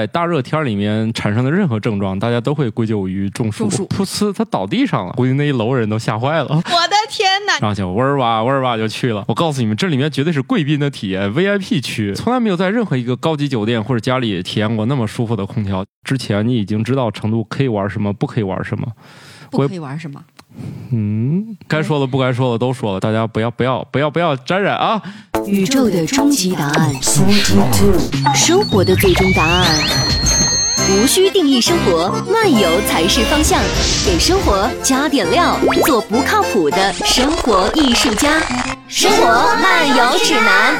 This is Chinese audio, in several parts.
在大热天里面产生的任何症状，大家都会归咎于中暑。中暑噗呲，他倒地上了，估计那一楼人都吓坏了。我的天哪！然后就嗡儿哇嗡儿哇就去了。我告诉你们，这里面绝对是贵宾的体验，VIP 区，从来没有在任何一个高级酒店或者家里体验过那么舒服的空调。之前你已经知道成都可以玩什么，不可以玩什么。不可以玩什么？嗯，该说的不该说的都说了，大家不要不要不要不要沾染啊！宇宙的终极答案，生活的最终答案。无需定义生活，漫游才是方向。给生活加点料，做不靠谱的生活艺术家。生活漫游指南。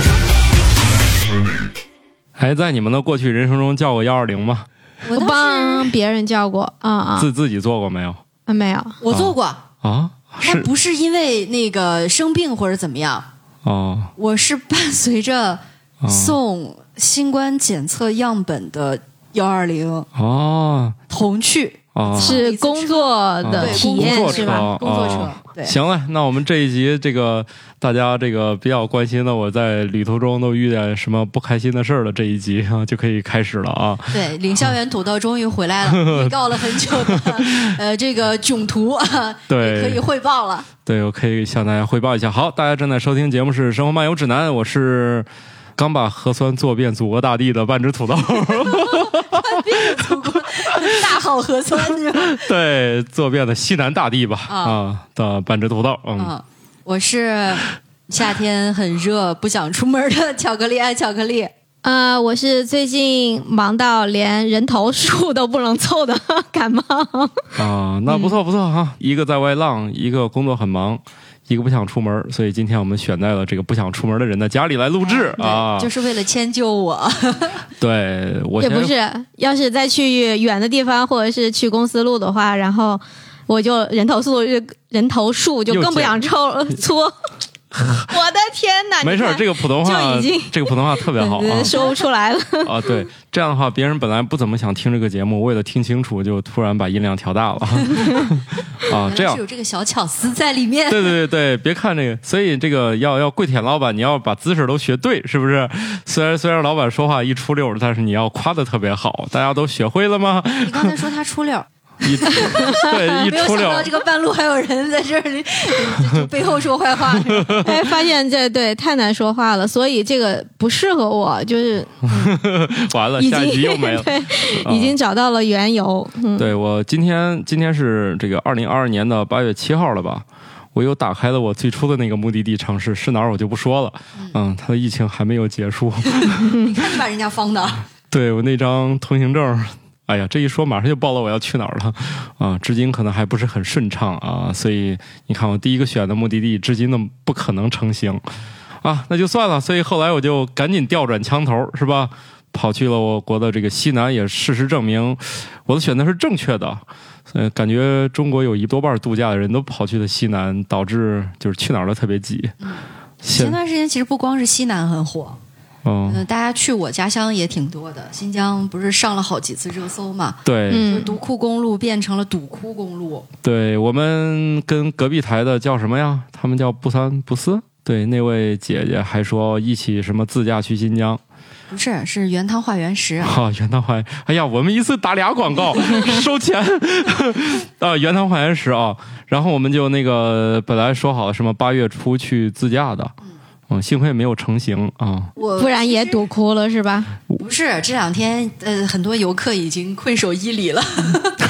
还在你们的过去人生中叫过幺二零吗？我帮别人叫过，啊啊，自自己做过没有？啊没有，我做过，啊？是？但不是因为那个生病或者怎么样，哦。我是伴随着哦。送新冠检测样本的幺二零哦。同去。哦，是工作的体验是吧？工作车哦对行了，那我们这一集这个大家这个比较关心的，我在旅途中都遇见什么不开心的事儿了，这一集啊就可以开始了啊。对，领校园土豆终于回来了，预告了很久的呃这个囧途啊，对也可以汇报了。对，我可以向大家汇报一下。好，大家正在收听节目是《生活漫游指南》，我是刚把核酸做遍祖国大地的半只土豆。大好河川 是吧？对，坐遍了西南大地吧啊啊的半只土豆。嗯，嗯，我是夏天很热不想出门的巧克力爱巧克力。呃，我是最近忙到连人头数都不能凑的 感冒。啊，那不错不错哈、一个在外浪，一个工作很忙，一个不想出门，所以今天我们选在了这个不想出门的人的家里来录制对，啊。就是为了迁就我。对我也不是，要是再去远的地方，或者是去公司录的话，然后我就人头数人头数就更不减想 抽搓。我的天哪！没事儿，这个个普通话就已经这个普通话特别好啊。说不出来了。啊，对，这样的话，别人本来不怎么想听这个节目，为了听清楚，就突然把音量调大了 啊，这样是有这个小巧思在里面。对对对对，别看这个，所以这个要要跪舔老板，你要把姿势都学对，是不是？虽然虽然老板说话一出溜，但是你要夸的特别好，大家都学会了吗？你刚才说他出溜，一 对一没有出溜儿想到这，个半路还有人在这里就背后说坏话。哎，发现这对太难说话了，所以这个不适合我，就是 完了，已下一集经又没了。对，啊已经找到了缘由。嗯，对我今天今天是这个二零二二年的八月七号了吧？我又打开了我最初的那个目的地城市是哪儿，我就不说了。嗯，它的疫情还没有结束。你看你把人家方的，对我那张通行证，哎呀，这一说马上就暴露我要去哪儿了啊！至今可能还不是很顺畅啊，所以你看我第一个选的目的地，至今都不可能成行啊，那就算了。所以后来我就赶紧调转枪头，是吧？跑去了我国的这个西南，也事实证明我的选择是正确的。呃，感觉中国有一多半度假的人都跑去了西南，导致就是去哪儿都特别挤。前段时间其实不光是西南很火，嗯，嗯，大家去我家乡也挺多的。新疆不是上了好几次热搜嘛？对，就是嗯，独库公路变成了堵窟公路，对我们跟隔壁台的叫什么呀？他们叫不三不四。对，那位姐姐还说一起什么自驾去新疆不是是原汤化原食。啊，原汤化原。哎呀，我们一次打俩广告，收钱啊，原汤化原食啊。然后我们就那个本来说好什么八月初去自驾的，嗯，幸亏没有成型啊。我不然也堵哭了是吧？不是这两天呃，很多游客已经困守伊犁了。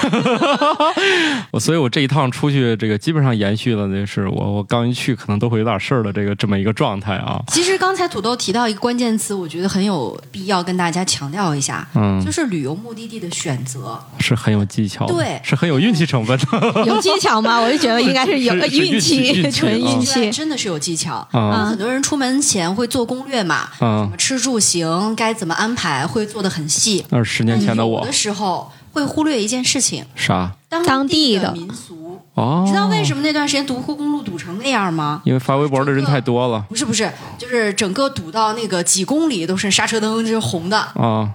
我所以，我这一趟出去，这个基本上延续了那是我我刚一去，可能都会有点事儿的这个这么一个状态啊。其实刚才土豆提到一个关键词，我觉得很有必要跟大家强调一下，嗯就，是旅游目的地的选择。是很有技巧的，对是很有运气成分的。有技巧吗？我就觉得应该是有运运气运气纯运啊气。真的是有技巧。啊很多人出门前会做攻略嘛，什啊么，吃住行该怎么安排，会做的很细。那是十年前的我有的，时候会忽略一件事情，啥？当地的的民俗。哦，知道为什么那段时间独库公路堵成那样吗？因为发微博的人太多了不是不是，就是整个堵到那个几公里都是刹车灯就是红的，啊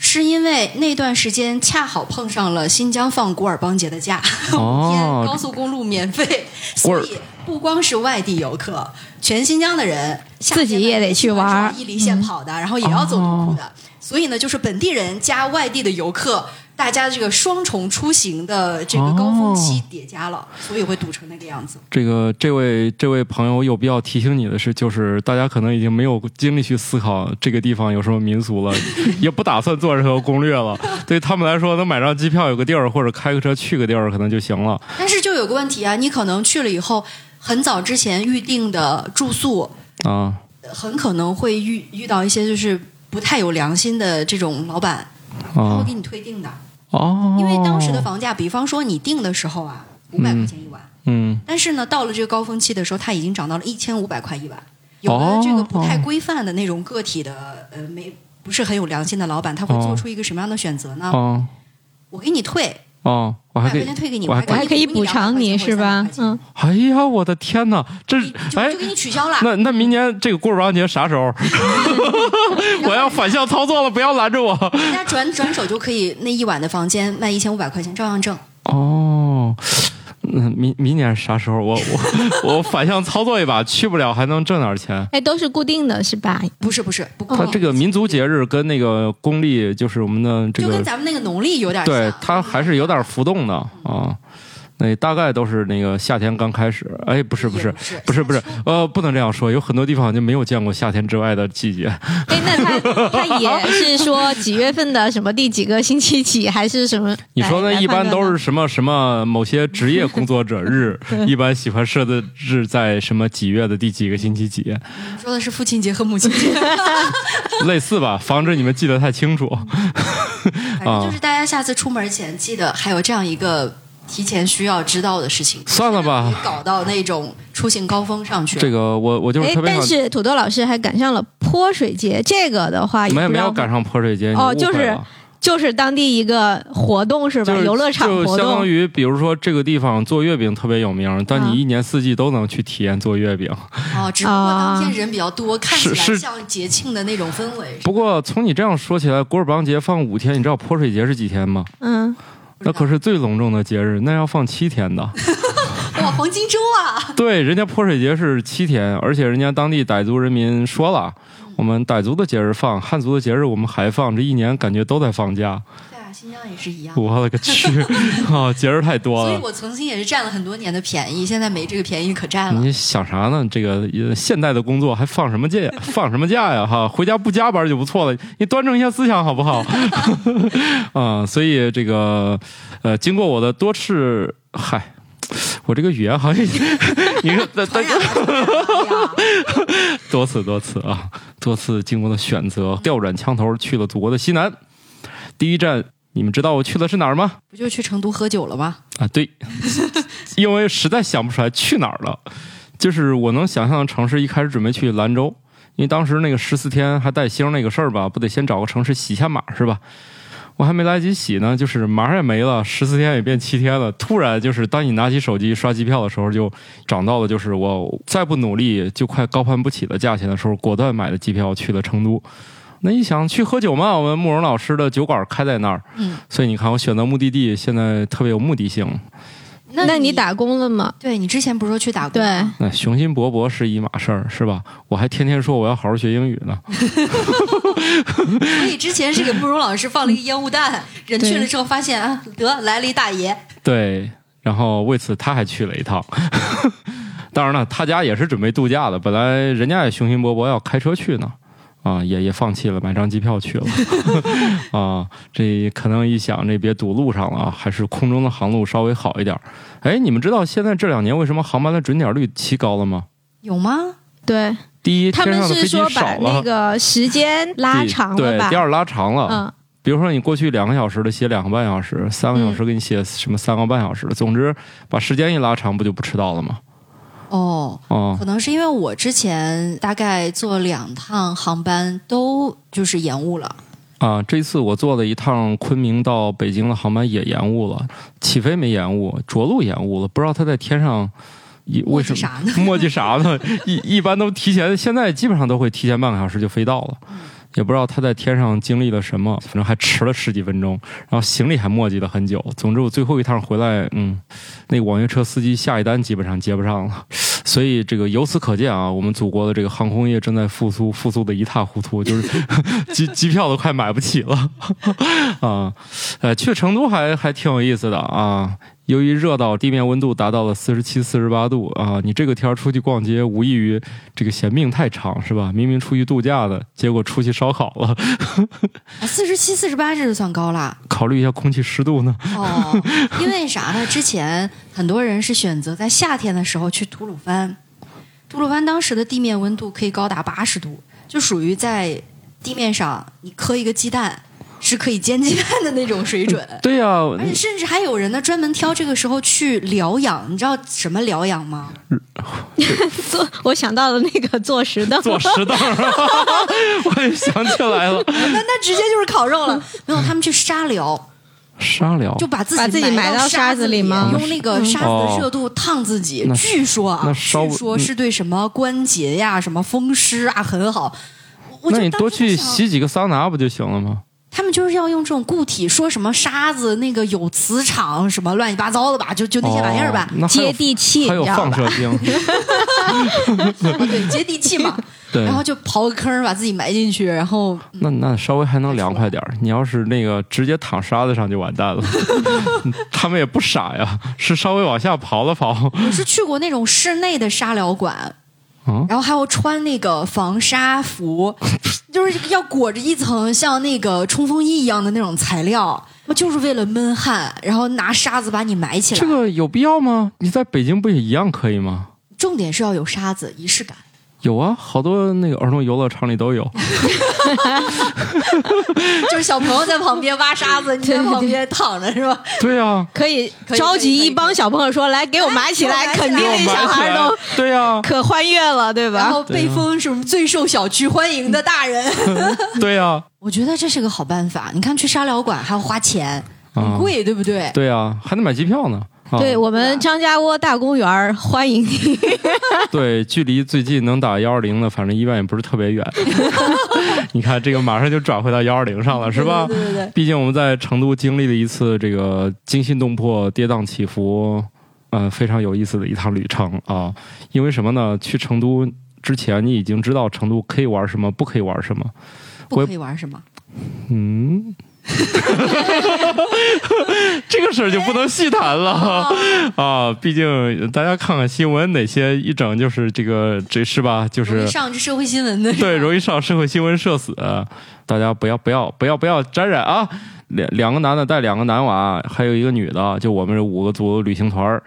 是因为那段时间恰好碰上了新疆放古尔邦节的假，五天高哦，速公路免费，所以不光是外地游客，全新疆的人自己也得去玩伊犁县跑的，然后也要走独库的，所以呢，就是本地人加外地的游客。大家这个双重出行的这个高峰期叠加了，所以会堵成那个样子。这个这位这位朋友有必要提醒你的是，就是大家可能已经没有精力去思考这个地方有什么民俗了，也不打算做任何攻略了。对他们来说，能买张机票有个地儿，或者开个车去个地儿，可能就行了。但是就有个问题啊，你可能去了以后，很早之前预定的住宿，啊很可能会遇遇到一些就是不太有良心的这种老板，他会啊给你退订的。哦，因为当时的房价，比方说你定的时候啊，五百块钱一晚，嗯但是呢，到了这个高峰期的时候，它已经涨到了一千五百块一晚。有的这个不太规范的那种个体的，呃，没不是很有良心的老板，他会哦。做出一个什么样的选择呢？哦。我给你退，哦，我还可以块钱退给你，我还我还可以补偿你是吧？嗯，嗯，哎呀，我的天哪，这哎就就，给你取消了。那那明年这个过尔邦节啥时候？我要反向操作了，不要拦着我。人家转转手就可以那一晚的房间卖一千五百块钱，照样挣。哦，嗯，明明年啥时候？我我我反向操作一把，去不了还能挣点钱。哎，都是固定的是吧？不是不是，不它这个民族节日跟那个公历，就是我们的这就跟个，咱们那个农历有点像。对它还是有点浮动的啊。那大概都是那个夏天刚开始，哎，不是不是不是不是呃，不能这样说，有很多地方就没有见过夏天之外的季节。哎，那他 他也是说几月份的什么第几个星期几，还是什么？你说那？一般都。是什么什么某些职业工作者日，一般喜欢设的日在什么几月的第几个星期几，你说的是父亲节和母亲节，类似吧，防止你们记得太清楚。反正就是大家下次出门前记得还有这样一个提前需要知道的事情。算了吧别搞到那种出行高峰上去。这个我我就是哎特，别，但是土豆老师还赶上了泼水节，这个的话也没有赶上泼水节，哦就是就是当地一个活动是吧？就是游乐场活动。相当于，比如说这个地方做月饼特别有名，但啊你一年四季都能去体验做月饼。哦，只不过当天人比较多，看起来像节庆的那种氛围。不过从你这样说起来，古尔邦节放五天，你知道泼水节是几天吗？嗯，那可是最隆重的节日，那要放七天的。哇，黄金周啊！对，人家泼水节是七天，而且人家当地傣族人民说了，我们傣族的节日放，汉族的节日我们还放，这一年感觉都在放假。新疆也是一样。我勒个去啊，节日太多了。所以我曾经也是占了很多年的便宜，现在没这个便宜可占了。你想啥呢？这个呃现代的工作还放什么假？放什么假呀？哈，回家不加班就不错了。你端正一下思想好不好？啊、所以这个呃，经过我的多次，嗨，我这个语言好像你看，多次多次啊，多次经过了选择，调转枪头去了祖国的西南。第一站，你们知道我去的是哪儿吗？不就去成都喝酒了吗？啊，对，因为实在想不出来去哪儿了。就是我能想象的城市，一开始准备去兰州，因为当时那个十四天还带星那个事儿吧，不得先找个城市洗下码是吧？我还没来得及洗呢，就是码也没了，十四天也变七天了。突然就是当你拿起手机刷机票的时候，就涨到了就是我再不努力就快高攀不起的价钱的时候，果断买的机票去了成都。那一想去喝酒嘛，我们慕容老师的酒馆开在那儿，嗯，所以你看我选择目的地现在特别有目的性。那你打工了吗？对你之前不是说去打工对？那雄心勃勃是一码事儿，是吧？我还天天说我要好好学英语呢。所以之前是给慕容老师放了一个烟雾弹，人去了之后发现啊，得来了一大爷，对，然后为此他还去了一趟。当然了，他家也是准备度假的，本来人家也雄心勃勃要开车去呢，啊，也也放弃了，买张机票去了。啊，这可能一想，这别堵路上了啊，还是空中的航路稍微好一点儿。哎，你们知道现在这两年为什么航班的准点率提高了吗？有吗？对第一，他们天上的飞机是说把少了，那个时间拉长了吧？对，第二拉长了。嗯，比如说你过去两个小时的写两个半小时，三个小时给你写什么三个半小时的，总之把时间一拉长，不就不迟到了吗？哦，哦可能是因为我之前大概坐两趟航班都就是延误了。啊，这次我坐了一趟昆明到北京的航班也延误了，起飞没延误，着陆延误了，不知道他在天上。一为什么磨叽啥呢磨叽啥呢？一一般都提前，现在基本上都会提前半个小时就飞到了。也不知道他在天上经历了什么，反正还迟了十几分钟，然后行李还磨叽了很久。总之，我最后一趟回来，嗯，那个网约车司机下一单基本上接不上了。所以这个由此可见啊，我们祖国的这个航空业正在复苏，复苏的一塌糊涂，就是 机机票都快买不起了 啊。呃，去成都还还挺有意思的啊。由于热到地面温度达到了四十七、四十八度啊，你这个天儿出去逛街，无异于这个嫌命太长，是吧？明明出去度假的，结果出去烧烤了。四十七、四十八这就算高了 考虑一下空气湿度呢？哦。因为啥呢？之前很多人是选择在夏天的时候去吐鲁番，吐鲁番当时的地面温度可以高达八十度，就属于在地面上你磕一个鸡蛋是可以煎鸡蛋的那种水准。对呀、而且甚至还有人呢，专门挑这个时候去疗养。你知道什么疗养吗？坐，我想到了那个坐石凳，坐石凳，我也想起来了，那那直接就是烤肉了。没有，他们去沙疗，沙疗就把自把自己埋到到沙子子里吗用那个沙子的热度烫自己。那据说啊，据说是对什么关节呀、什么风湿啊很好。那你多去洗几个桑拿不就行了吗？他们就是要用这种固体，说什么沙子那个有磁场，什么乱七八糟的吧，就就那些玩意儿吧接地气，还有？放射性，对，接地气嘛。对然后就刨个坑儿把自己埋进去，然后那那稍微还能凉快点儿。你要是那个直接躺沙子上就完蛋了。他们也不傻呀，是稍微往下刨了刨。我是去过那种室内的沙疗馆，嗯然后还要穿那个防沙服，就是要裹着一层像那个冲锋衣一样的那种材料，就是为了闷汗，然后拿沙子把你埋起来。这个有必要吗？你在北京不也一样可以吗？重点是要有沙子，仪式感。有啊，好多那个儿童游乐场里都有。就是小朋友在旁边挖沙子，你在旁边躺着是吧？对啊，可以召集一帮小朋友说：“来，给我埋起来！”来给我埋起来肯定那小孩都对啊，可欢悦了，对吧？然后被封什么最受小区欢迎的大人，对啊，我觉得这是个好办法。你看去沙疗馆还要花钱，很贵，对不对？对啊，还得买机票呢。啊、对我们张家窝大公园儿欢迎你。对，距离最近能打幺二零的，反正医院也不是特别远。你看，这个马上就转回到幺二零上了，是吧？对对对对毕竟我们在成都经历了一次这个惊心动魄、跌宕起伏，呃，非常有意思的一趟旅程啊。因为什么呢？去成都之前，你已经知道成都可以玩什么，不可以玩什么。不可以玩什么？嗯，这个事儿就不能细谈了啊！毕竟大家看看新闻，哪些一整就是这个这是吧？就是容易上这社会新闻的，对，容易上社会新闻社死。大家不要不要不要不要沾染啊！两两个男的带两个男娃，还有一个女的，就我们这五个组旅行团儿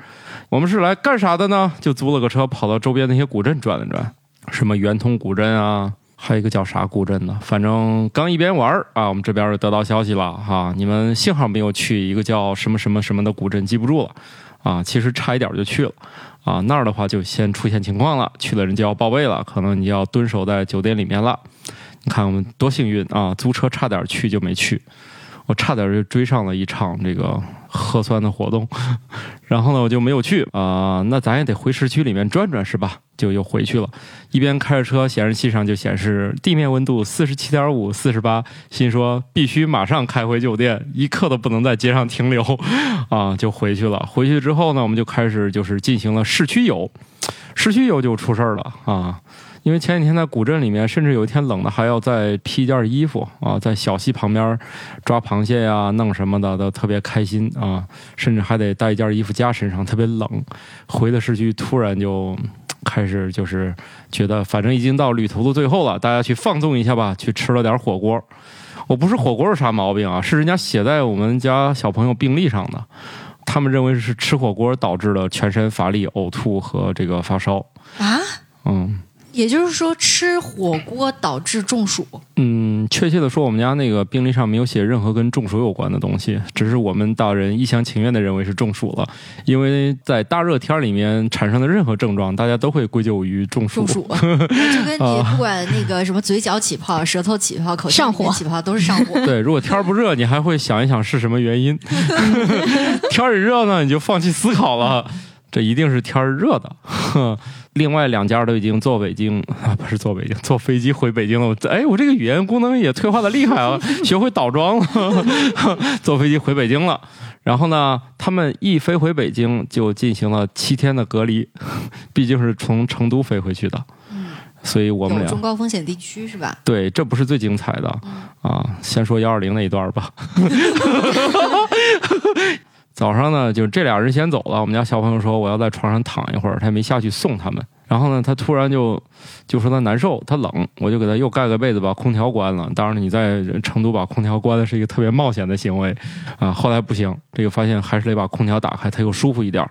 我们是来干啥的呢？就租了个车，跑到周边那些古镇转了转，什么圆通古镇啊，还有一个叫啥古镇的，反正刚一边玩啊，我们这边儿得到消息了哈，你们幸好没有去一个叫什么什么什么的古镇，记不住了啊，其实差一点就去了。啊，那儿的话就先出现情况了，去的人就要报备了，可能你要蹲守在酒店里面了。你看我们多幸运啊！租车差点去就没去，我差点就追上了一场这个核酸的活动，然后呢我就没有去啊、那咱也得回市区里面转转是吧？就又回去了，一边开着车，显示器上就显示地面温度四十七点五、四十八，心说必须马上开回酒店，一刻都不能在街上停留 啊，就回去了。回去之后呢，我们就开始就是进行了市区游，市区游就出事儿了啊。因为前几天在古镇里面，甚至有一天冷的还要再披一件衣服啊，在小溪旁边抓螃蟹呀、弄什么的都特别开心啊，甚至还得带一件衣服加身上，特别冷。回了市区，突然就开始就是觉得，反正已经到旅途的最后了，大家去放纵一下吧，去吃了点火锅。我不是火锅是啥毛病啊，是人家写在我们家小朋友病历上的，他们认为是吃火锅导致了全身乏力、呕吐和这个发烧。啊。嗯。也就是说，吃火锅导致中暑。嗯，确切的说，我们家那个病历上没有写任何跟中暑有关的东西，只是我们大人一厢情愿的认为是中暑了，因为在大热天里面产生的任何症状，大家都会归咎于中暑。中暑，就跟你不管那个什么嘴角起泡、舌头起泡、口腔上火起泡都是上火。对，如果天儿不热，你还会想一想是什么原因；天儿一热呢，你就放弃思考了。这一定是天儿热的。呵 另外两家都已经坐北京啊，不是坐北京，坐飞机回北京了。我哎，我这个语言功能也退化的厉害啊，学会倒装了，坐飞机回北京了。然后呢，他们一飞回北京就进行了七天的隔离，毕竟是从成都飞回去的，所以我们俩中高风险地区是吧？对，这不是最精彩的啊，先说幺二零那一段吧。早上呢，就这俩人先走了。我们家小朋友说我要在床上躺一会儿，他也没下去送他们。然后呢，他突然就就说他难受，他冷，我就给他又盖个被子，把空调关了。当然，你在成都把空调关了是一个特别冒险的行为啊。后来不行，这个发现还是得把空调打开，他又舒服一点。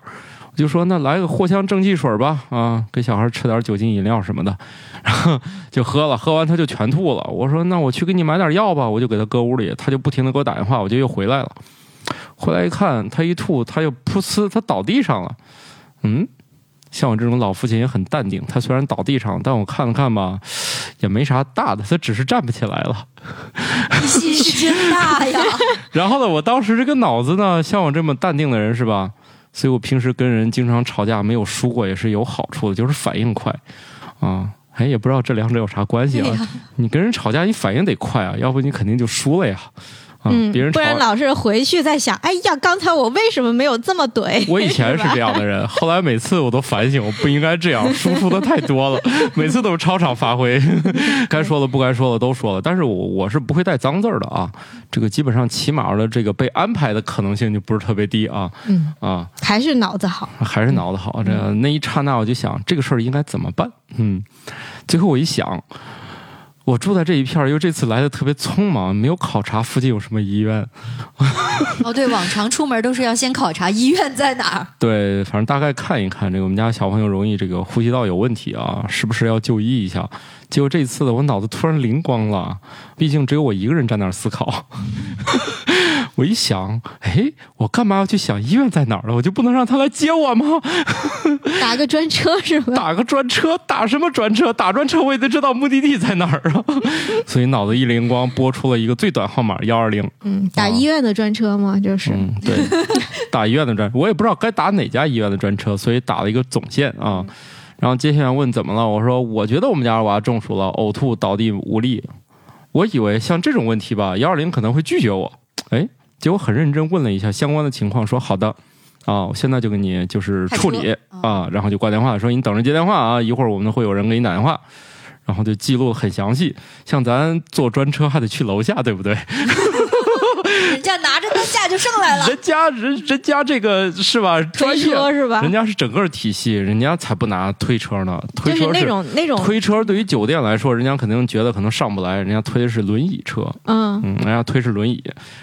我就说那来个藿香正气水吧，啊，给小孩吃点酒精饮料什么的，然后就喝了，喝完他就全吐了。我说那我去给你买点药吧，我就给他搁屋里，他就不停的给我打电话，我就又回来了。回来一看，他一吐，他又噗呲，他倒地上了。嗯，像我这种老父亲也很淡定，他虽然倒地上，但我看了看吧，也没啥大的，他只是站不起来了。你心是真大呀！然后呢，我当时这个脑子呢，像我这么淡定的人是吧？所以我平时跟人经常吵架，没有输过也是有好处的，就是反应快啊。哎，也不知道这两者有啥关系啊？你跟人吵架，你反应得快啊，要不你肯定就输了呀。啊，嗯，别人吵不然老是回去在想，哎呀，刚才我为什么没有这么怼？我以前是这样的人，后来每次我都反省，我不应该这样，输出的太多了，每次都是超常发挥，该说的不该说的都说了。但是我我是不会带脏字儿的啊，这个基本上起码的这个被安排的可能性就不是特别低啊嗯，啊，还是脑子好。还是脑子好。这那一刹那我就想，这个事儿应该怎么办？嗯，最后我一想。我住在这一片儿，因为这次来的特别匆忙，没有考察附近有什么医院。哦，对，往常出门都是要先考察医院在哪儿。对，反正大概看一看，这个我们家小朋友容易这个呼吸道有问题啊，是不是要就医一下？结果这次的，我脑子突然灵光了，毕竟只有我一个人站那儿思考。我一想，哎，我干嘛要去想医院在哪儿了？我就不能让他来接我吗？打个专车是吧？打个专车，打什么专车？打专车我也得知道目的地在哪儿啊！所以脑子一灵光，拨出了一个最短号码幺二零。嗯，打医院的专车吗？就是，嗯，对，打医院的专，我也不知道该打哪家医院的专车，所以打了一个总线啊。然后接线员问怎么了，我说我觉得我们家二娃中暑了，呕吐、倒地、无力。我以为像这种问题吧，幺二零可能会拒绝我，哎，结果很认真问了一下相关的情况，说好的。啊，我现在就给你就是处理啊，然后就挂电话说你等着接电话啊，一会儿我们会有人给你打电话，然后就记录很详细。像咱坐专车还得去楼下，对不对？人家拿着担架就上来了。人家人人家这个是吧？专车是吧人？家是整个体系，人家才不拿推车呢。推车就是那种那种，推车，对于酒店来说，人家肯定觉得可能上不来，人家推的是轮椅车。嗯，嗯，人家推是轮椅，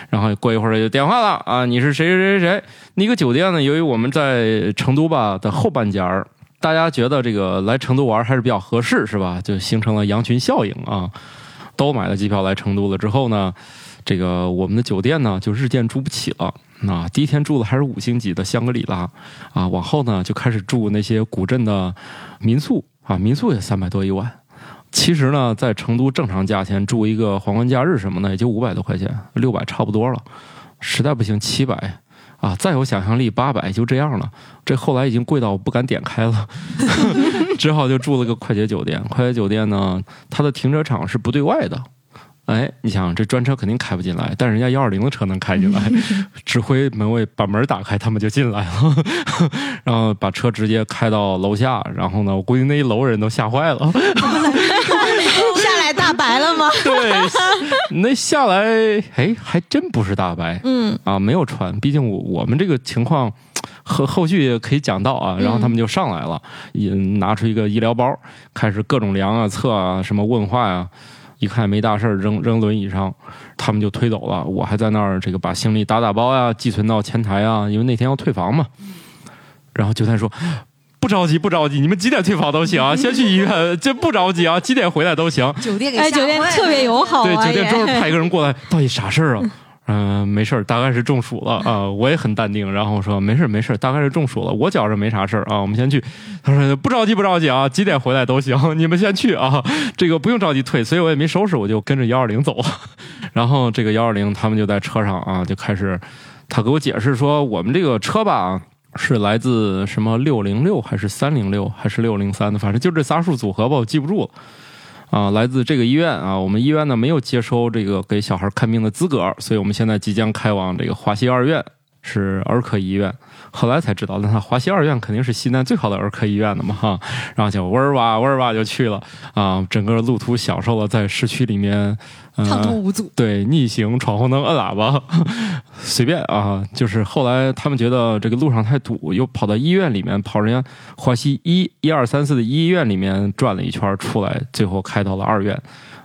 然后过一会儿就电话了啊，你是谁谁谁谁？那个酒店呢？由于我们在成都吧的后半截儿，大家觉得这个来成都玩还是比较合适，是吧？就形成了羊群效应啊，都买了机票来成都了之后呢，这个我们的酒店呢就日渐住不起了。啊，第一天住的还是五星级的香格里拉，啊，往后呢就开始住那些古镇的民宿啊，民宿也三百多一晚。其实呢，在成都正常价钱住一个皇冠假日什么的，也就五百多块钱，六百差不多了。实在不行七百啊，再有想象力八百就这样了。这后来已经贵到我不敢点开了，只好就住了个快捷酒店。快捷酒店呢，它的停车场是不对外的。哎，你想这专车肯定开不进来，但人家幺二零的车能开进来，指挥门卫把门打开，他们就进来了，然后把车直接开到楼下，然后呢，我估计那一楼人都吓坏了。下来大白了吗？对，那下来，哎，还真不是大白嗯啊，没有穿。毕竟我我们这个情况后后续也可以讲到啊。然后他们就上来了，也拿出一个医疗包，开始各种量啊、测啊、什么问话呀、一看没大事儿，扔扔轮椅上，他们就推走了。我还在那儿这个把行李打打包呀，寄存到前台啊，因为那天要退房嘛。然后酒店说。不着急，不着急，你们几点退房都行啊，先去医院，这不着急啊，几点回来都行。哎，酒店给吓酒店特别友好对，啊，酒店专门派一个人过来，到底啥事儿啊？嗯、没事儿，大概是中暑了啊、我也很淡定，然后我说没事儿没事儿，大概是中暑了，我觉着没啥事儿啊，我们先去。他说不着急不着急啊，几点回来都行，你们先去啊，这个不用着急退，所以我也没收拾，我就跟着幺二零走了。然后这个幺二零他们就在车上啊，就开始他给我解释说，我们这个车吧。是来自什么六零六还是三零六还是六零三的，反正就这仨数组合吧，我记不住了。啊，来自这个医院啊，我们医院呢没有接收这个给小孩看病的资格，所以我们现在即将开往这个华西二院，是儿科医院。后来才知道，那他华西二院肯定是西南最好的儿科医院的嘛哈，然后就嗡儿哇嗡儿哇就去了啊，整个路途享受了在市区里面。畅通无阻，对，逆行、闯红灯、摁喇叭，随便啊。就是后来他们觉得这个路上太堵，又跑到医院里面，跑人家华西一、一二三四的医院里面转了一圈，出来，最后开到了二院。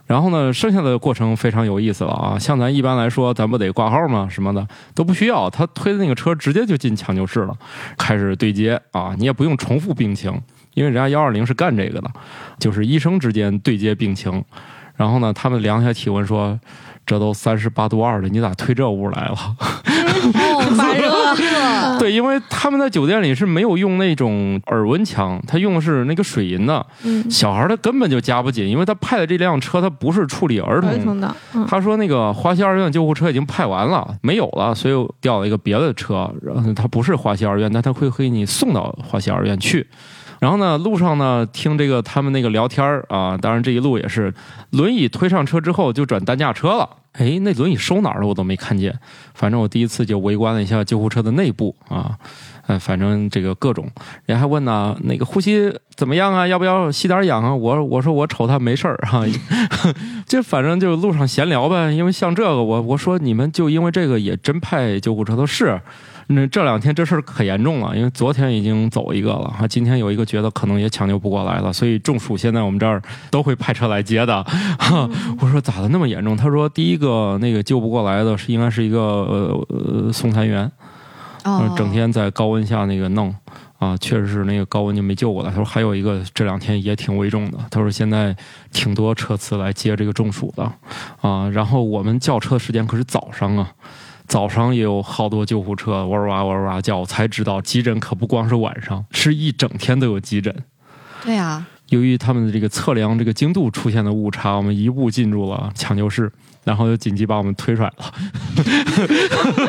然后呢，剩下的过程非常有意思了啊。像咱一般来说，咱不得挂号吗？什么的都不需要，他推的那个车直接就进抢救室了，开始对接啊，你也不用重复病情，因为人家幺二零是干这个的，就是医生之间对接病情。然后呢，他们量一下体温，说这都三十八度二了，你咋推这屋来了？哦，发热。对，因为他们在酒店里是没有用那种耳温枪，他用的是那个水银的。嗯，小孩他根本就夹不紧，因为他派的这辆车他不是处理儿童的。他说那个华西二院救护车已经派完了，没有了，所以调了一个别的车。然后他不是华西二院，但他会给你送到华西二院去。然后呢，路上呢听这个他们那个聊天啊，当然这一路也是轮椅推上车之后就转担架车了。哎，那轮椅收哪儿了我都没看见。反正我第一次就围观了一下救护车的内部啊，呃，反正这个各种人还问呢，那个呼吸怎么样啊？要不要吸点氧啊？我我说我瞅他没事儿哈，就反正就路上闲聊呗。因为像这个，我我说你们就因为这个也真派救护车都是。那这两天这事儿可严重了，因为昨天已经走一个了哈，今天有一个觉得可能也抢救不过来了，所以中暑现在我们这儿都会派车来接的。我说咋的那么严重？他说第一个那个救不过来的是应该是一个呃呃送餐员，整天在高温下那个弄啊，确实是那个高温就没救过来。他说还有一个这两天也挺危重的，他说现在挺多车次来接这个中暑的啊，然后我们叫车的时间可是早上啊。早上也有好多救护车哇哇哇哇叫，才知道急诊可不光是晚上，是一整天都有急诊。对啊，由于他们的这个测量这个精度出现的误差，我们一步进入了抢救室，然后就紧急把我们推出来了。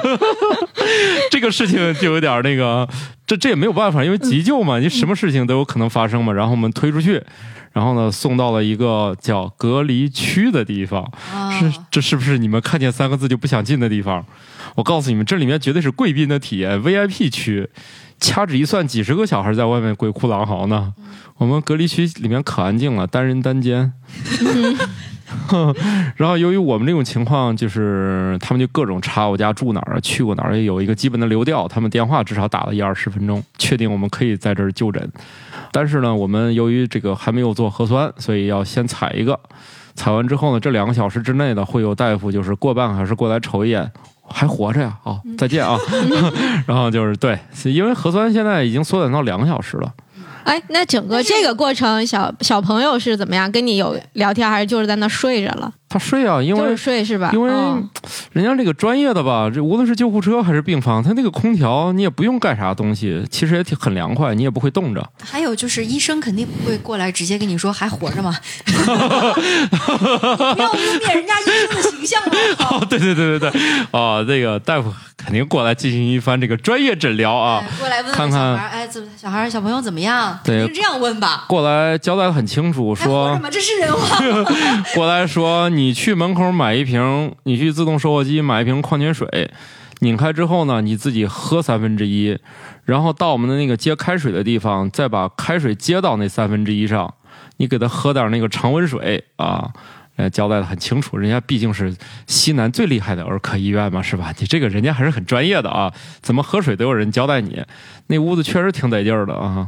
这个事情就有点那个，这这也没有办法，因为急救嘛，你什么事情都有可能发生嘛。然后我们推出去。然后呢，送到了一个叫隔离区的地方，是这是不是你们看见三个字就不想进的地方？我告诉你们，这里面绝对是贵宾的体验，VIP 区。掐指一算，几十个小孩在外面鬼哭狼嚎呢。我们隔离区里面可安静了，单人单间。然后由于我们这种情况，就是他们就各种查我家住哪儿，去过哪儿，也有一个基本的流调。他们电话至少打了一二十分钟，确定我们可以在这儿就诊。但是呢，我们由于这个还没有做核酸，所以要先采一个。采完之后呢，这两个小时之内呢，会有大夫就是过半个小时过来瞅一眼，还活着呀？哦，再见啊！然后就是对，因为核酸现在已经缩短到两个小时了。哎，那整个这个过程，小小朋友是怎么样？跟你有聊天，还是就是在那睡着了？他睡啊，因为睡是吧？因为人家这个专业的吧，这无论是救护车还是病房，他那个空调你也不用干啥东西，其实也挺很凉快，你也不会冻着。还有就是医生肯定不会过来直接跟你说还活着吗？不要污蔑人家医生的形象哦，对对对对对，哦，这个大夫肯定过来进行一番这个专业诊疗啊，过来问看看哎，怎小孩小朋友怎么样？对，这样问吧。过来交代的很清楚，说这是人话。过来说。你去门口买一瓶，你去自动售货机买一瓶矿泉水，拧开之后呢，你自己喝三分之一，然后到我们的那个接开水的地方，再把开水接到那三分之一上，你给他喝点那个常温水啊。呃，交代的很清楚，人家毕竟是西南最厉害的儿科医院嘛，是吧？你这个人家还是很专业的啊，怎么喝水都有人交代你。那屋子确实挺得劲儿的啊，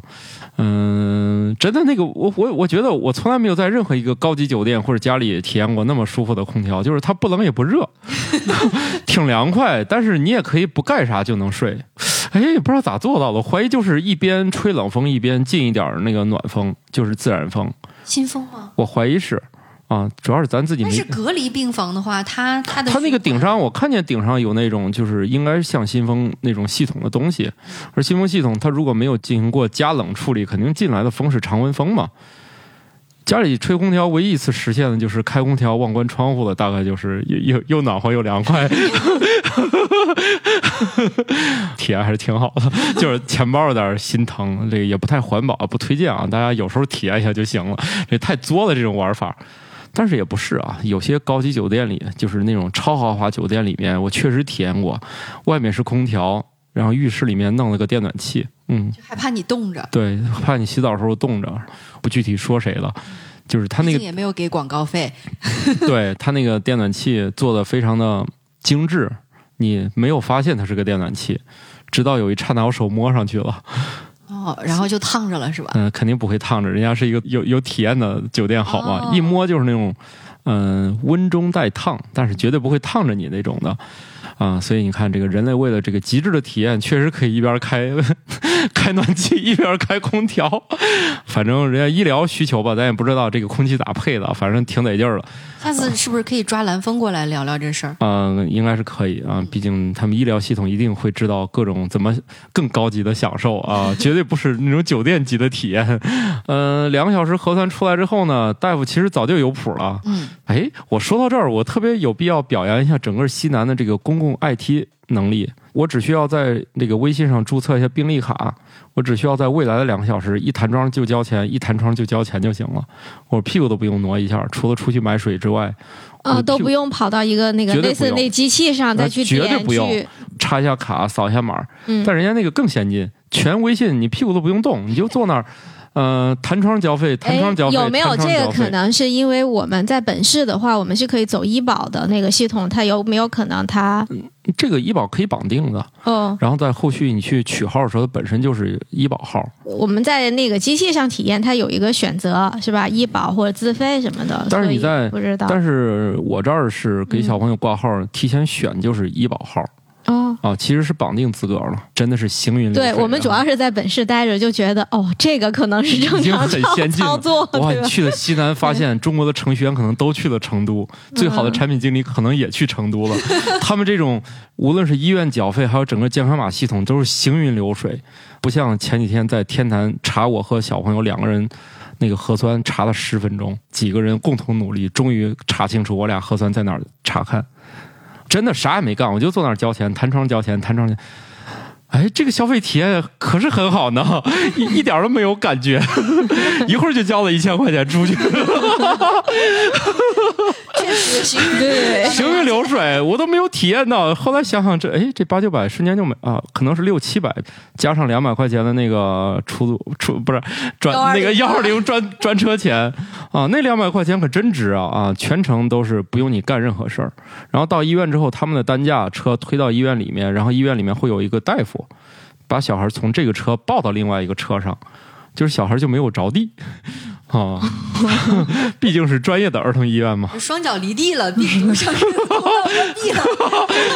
嗯，真的那个，我我我觉得我从来没有在任何一个高级酒店或者家里体验过那么舒服的空调，就是它不冷也不热，挺凉快，但是你也可以不盖啥就能睡。哎，也不知道咋做到的，怀疑就是一边吹冷风一边进一点那个暖风，就是自然风。新风吗？我怀疑是。啊，主要是咱自己。但是隔离病房的话，它它的它那个顶上，我看见顶上有那种，就是应该像新风那种系统的东西。而新风系统，它如果没有进行过加冷处理，肯定进来的风是常温风嘛。家里吹空调唯一一次实现的就是开空调忘关窗户了，大概就是又又又暖和又凉快。体验还是挺好的，就是钱包有点心疼，这个也不太环保，不推荐啊。大家有时候体验一下就行了，这太作了这种玩法。但是也不是啊，有些高级酒店里，就是那种超豪华酒店里面，我确实体验过，外面是空调，然后浴室里面弄了个电暖气，嗯，就害怕你冻着，对，怕你洗澡的时候冻着，不具体说谁了，就是他那个也没有给广告费。对他那个电暖气做的非常的精致，你没有发现它是个电暖气，直到有一刹那我手摸上去了，哦，然后就烫着了是吧？嗯、肯定不会烫着，人家是一个有有体验的酒店，好吗？哦一摸就是那种，嗯、温中带烫，但是绝对不会烫着你那种的。啊，所以你看，这个人类为了这个极致的体验，确实可以一边开 开暖气一边开空调。反正人家医疗需求吧，咱也不知道这个空气咋配的，反正挺得劲儿了。下次是不是可以抓蓝峰过来聊聊这事儿？嗯，应该是可以啊，毕竟他们医疗系统一定会知道各种怎么更高级的享受啊，绝对不是那种酒店级的体验。嗯，两个小时核酸出来之后呢，大夫其实早就有谱了。嗯，哎，我说到这儿，我特别有必要表扬一下整个西南的这个公共 IT 能力。我只需要在那个微信上注册一下病历卡，我只需要在未来的两个小时一弹窗就交钱，一弹窗就交钱就行了，我屁股都不用挪一下，除了出去买水之外，我呃，的屁股都不用跑到一个那个类似那机器上再去绝对不用去，插一下卡，扫一下码。嗯但人家那个更先进，全微信，你屁股都不用动，你就坐那儿，呃，弹窗交费，弹哎窗交，费，有没有这个可？能？是因为我们在本市的话，我们是可以走医保的那个系统，它有没有可能它这个医保可以绑定的，哦，然后在后续你去取号的时候，它本身就是医保号。我们在那个机器上体验，它有一个选择是吧？医保或者自费什么的。但是你在不知道但是我这儿是给小朋友挂号，提前选就是医保号哦。哦，其实是绑定资格了，真的是行云流水啊。对我们主要是在本市待着，就觉得哦，这个可能是正已经常操很先进了操作，哇？去了西南，发现中国的程序员可能都去了成都，最好的产品经理可能也去成都了。他们这种无论是医院缴费，还有整个健康码系统，都是行云流水，不像前几天在天坛查我和小朋友两个人。那个核酸查了十分钟，几个人共同努力，终于查清楚我俩核酸在哪儿查看。真的啥也没干，我就坐那儿交钱，弹窗交钱，弹窗交。哎，这个消费体验可是很好呢，一一点都没有感觉，一会儿就交了一千块钱出去，确实行云对。行云流水，我都没有体验到。后来想想这，哎，这八九百瞬间就没啊，可能是六七百，加上两百块钱的那个出租出不是转那个幺二零专专车钱。啊，那两百块钱可真值啊啊！全程都是不用你干任何事儿，然后到医院之后，他们的担架车推到医院里面，然后医院里面会有一个大夫把小孩从这个车抱到另外一个车上，就是小孩就没有着地啊，毕竟是专业的儿童医院嘛。双脚离地了。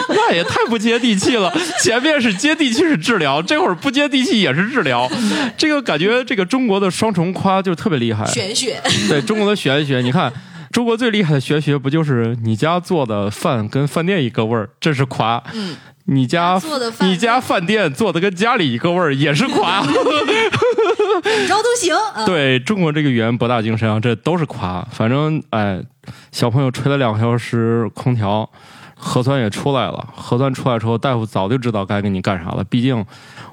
那也太不接地气了。前面是接地气是治疗，这会儿不接地气也是治疗，这个感觉这个中国的双重夸就特别厉害。玄学，对中国的玄学，你看。中国最厉害的玄学不就是你家做的饭跟饭店一个味儿，这是夸；嗯，你家你家饭店做的跟家里一个味儿，也是夸。怎么着都行。啊，对中国这个语言博大精深啊，这都是夸。反正哎，小朋友吹了两个小时空调，核酸也出来了。核酸出来之后，大夫早就知道该给你干啥了。毕竟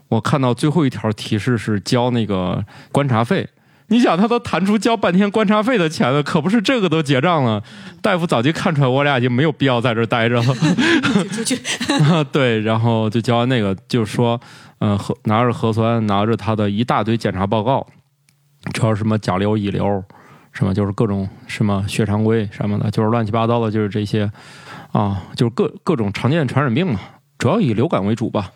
我看到最后一条提示是交那个观察费。你想，他都谈出交半天观察费的钱了，可不是这个都结账了。大夫早就看出来我俩已经没有必要在这儿待着了。出去。对，然后就交完那个，就是说，嗯、核拿着核酸，拿着他的一大堆检查报告，主要是什么甲流、乙流，什么就是各种什么血常规什么的，就是乱七八糟的，就是这些啊，就是各各种常见传染病嘛，主要以流感为主吧。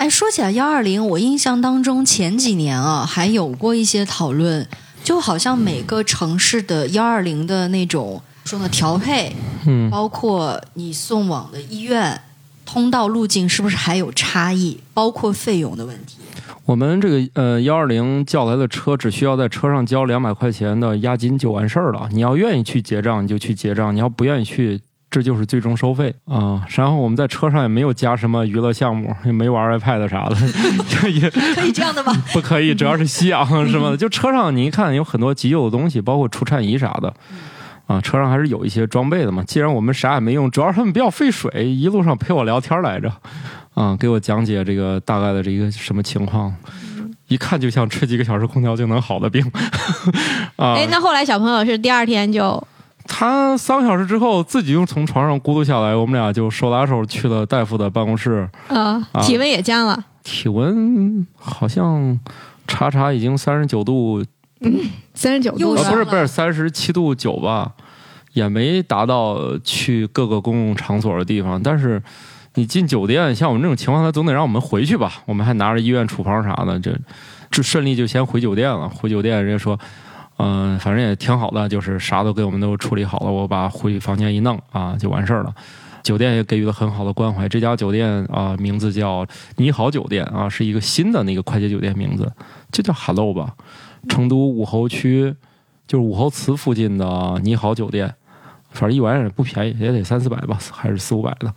哎，说起来幺二零，我印象当中前几年啊，还有过一些讨论，就好像每个城市的幺二零的那种说呢调配，嗯，包括你送往的医院通道路径是不是还有差异，包括费用的问题。我们这个呃幺二零叫来的车，只需要在车上交两百块钱的押金就完事儿了。你要愿意去结账，你就去结账；你要不愿意去，这就是最终收费啊。然后我们在车上也没有加什么娱乐项目，也没玩 iPad 啥的，也可以这样的吗？不可以，主要是吸氧什么的。就车上你一看有很多急救的东西，包括除颤仪啥的。啊，车上还是有一些装备的嘛。既然我们啥也没用，主要是他们比较费水，一路上陪我聊天来着。啊，给我讲解这个大概的这个什么情况，一看就像吹几个小时空调就能好的病 啊。哎，那后来小朋友是第二天就他三个小时之后自己又从床上咕嘟下来，我们俩就手拉手去了大夫的办公室，体温也降了，体温好像查查已经三十九度三十九度不是不是三十七度九吧，也没达到去各个公共场所的地方。但是你进酒店，像我们这种情况，他总得让我们回去吧？我们还拿着医院处方啥的，这这顺利就先回酒店了。回酒店，人家说，嗯、反正也挺好的，就是啥都给我们都处理好了，我把回房间一弄啊，就完事儿了。酒店也给予了很好的关怀。这家酒店啊、名字叫你好酒店啊，是一个新的那个快捷酒店名字，就叫 Hello 吧。成都武侯区就是武侯祠附近的你好酒店，反正一晚上也不便宜，也得三四百吧，还是四五百的。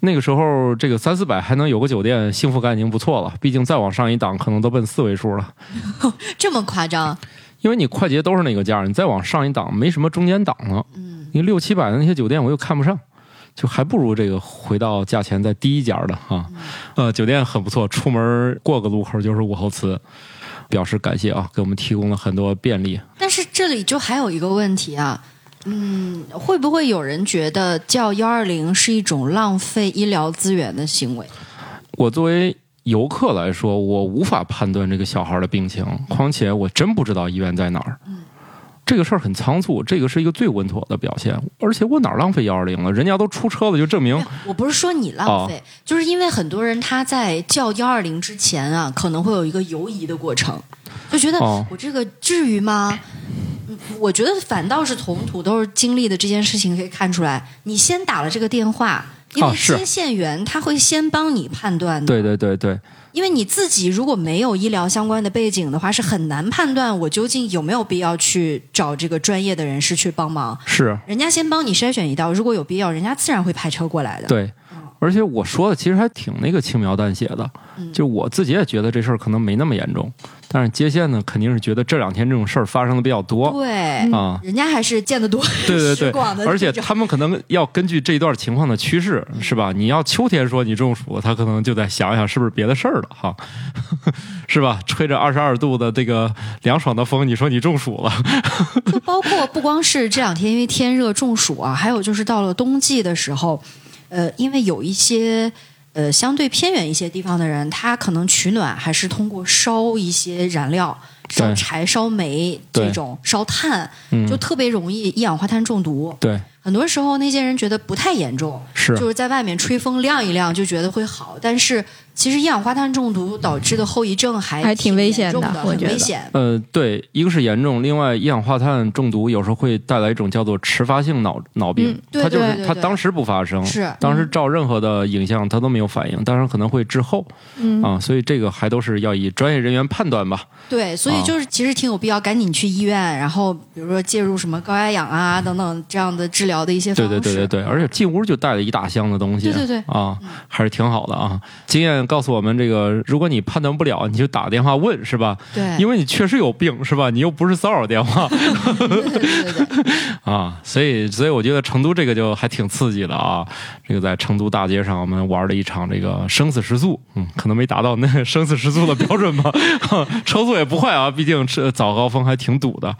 那个时候，这个三四百还能有个酒店，幸福感已经不错了。毕竟再往上一档，可能都奔四位数了。这么夸张？因为你快捷都是那个价，你再往上一档，没什么中间档了。嗯，你六七百的那些酒店，我又看不上，就还不如这个回到价钱再低一点儿的哈。呃，酒店很不错，出门过个路口就是武侯祠，表示感谢啊，给我们提供了很多便利。但是这里就还有一个问题啊，嗯，会不会有人觉得叫幺二零是一种浪费医疗资源的行为？我作为游客来说，我无法判断这个小孩的病情，况且我真不知道医院在哪儿。这个事儿很仓促，这个是一个最稳妥的表现。而且我哪儿浪费幺二零了？人家都出车了，就证明我不是说你浪费，就是因为很多人他在叫幺二零之前啊，可能会有一个犹疑的过程，就觉得哦我这个至于吗？嗯我觉得反倒是从土豆经历的这件事情可以看出来，你先打了这个电话，因为接线员他会先帮你判断的。对对对对，因为你自己如果没有医疗相关的背景的话，是很难判断我究竟有没有必要去找这个专业的人士去帮忙。是人家先帮你筛选一道，如果有必要，人家自然会派车过来的。对。而且我说的其实还挺那个轻描淡写的，嗯。就我自己也觉得这事儿可能没那么严重，但是接线呢肯定是觉得这两天这种事儿发生的比较多。对，啊，人家还是见得多、对对对。而且他们可能要根据这一段情况的趋势，是吧？你要秋天说你中暑，他可能就得想想是不是别的事儿了哈，是吧？吹着二十二度的这个凉爽的风，你说你中暑了，就包括不光是这两天因为天热中暑啊，还有就是到了冬季的时候，呃，因为有一些呃相对偏远一些地方的人，他可能取暖还是通过烧一些燃料。烧柴、烧煤这种烧碳，嗯就特别容易一氧化碳中毒。对，很多时候那些人觉得不太严重，是就是在外面吹风晾一晾就觉得会好，但是其实一氧化碳中毒导致的后遗症还还挺危险严重的，我觉得危险。呃，对，一个是严重，另外一氧化碳中毒有时候会带来一种叫做迟发性脑脑病，嗯对它就是对对对它当时不发生，是当时照任何的影像它都没有反应，当然可能会滞后嗯啊，所以这个还都是要以专业人员判断吧。对，所以啊就是其实挺有必要赶紧去医院，然后比如说介入什么高压氧啊等等这样的治疗的一些方对。对对对对，而且进屋就带了一大箱的东西，对对对啊，还是挺好的啊。经验告诉我们，这个如果你判断不了，你就打电话问，是吧？对因为你确实有病，是吧？你又不是骚扰电话对对对对对，啊，所以所以我觉得成都这个就还挺刺激的啊。这个在成都大街上，我们玩了一场这个生死时速，嗯，可能没达到那 生死时速的标准吧，车速也不快啊，毕竟是早高峰还挺堵的。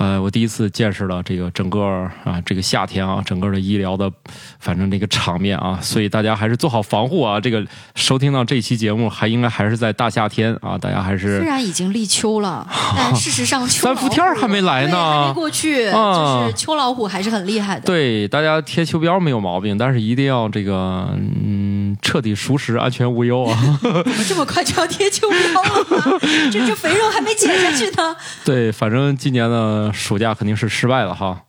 呃，我第一次见识了这个整个啊，这个夏天啊，整个的医疗的，反正这个场面啊，所以大家还是做好防护啊。这个收听到这期节目，还应该还是在大夏天啊，大家还是虽然已经立秋了，但事实上秋三伏天还没来呢还没过去，啊就是秋老虎还是很厉害的。对大家贴秋膘没有毛病，但是一定要这个嗯彻底熟食，安全无忧啊。怎么这么快就要贴秋膘了吗？这这肥肉还没减下去呢。对，反正今年的暑假肯定是失败了哈。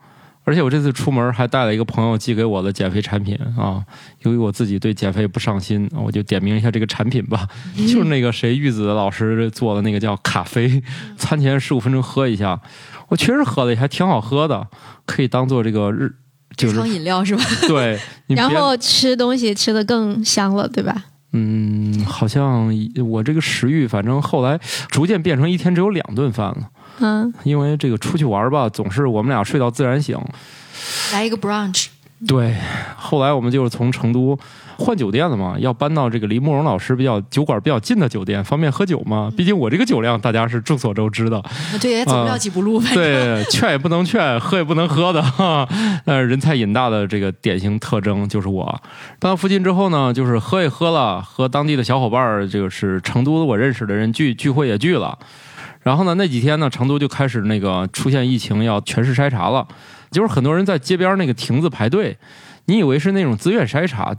而且我这次出门还带了一个朋友寄给我的减肥产品啊，由于我自己对减肥不上心，我就点名一下这个产品吧，就是那个谁玉子老师做的那个叫咖啡，餐前十五分钟喝一下，我确实喝了，还挺好喝的，可以当做这个日就是饮料是吧？对，然后吃东西吃的更香了，对吧？嗯，好像我这个食欲，反正后来逐渐变成一天只有两顿饭了。嗯，因为这个出去玩吧，总是我们俩睡到自然醒，来一个 brunch，对，后来我们就是从成都换酒店了嘛，要搬到这个离慕容老师比较酒馆比较近的酒店，方便喝酒嘛。毕竟我这个酒量大家是众所周知的，对，也走不了几步路，反正对，劝也不能劝，喝也不能喝的，哈。但是人菜瘾大的这个典型特征就是我。搬到附近之后呢，就是喝也喝了，和当地的小伙伴儿，就是成都我认识的人聚聚会也聚了。然后呢，那几天呢，成都就开始那个出现疫情，要全市筛查了。就是很多人在街边那个亭子排队，你以为是那种自愿筛查，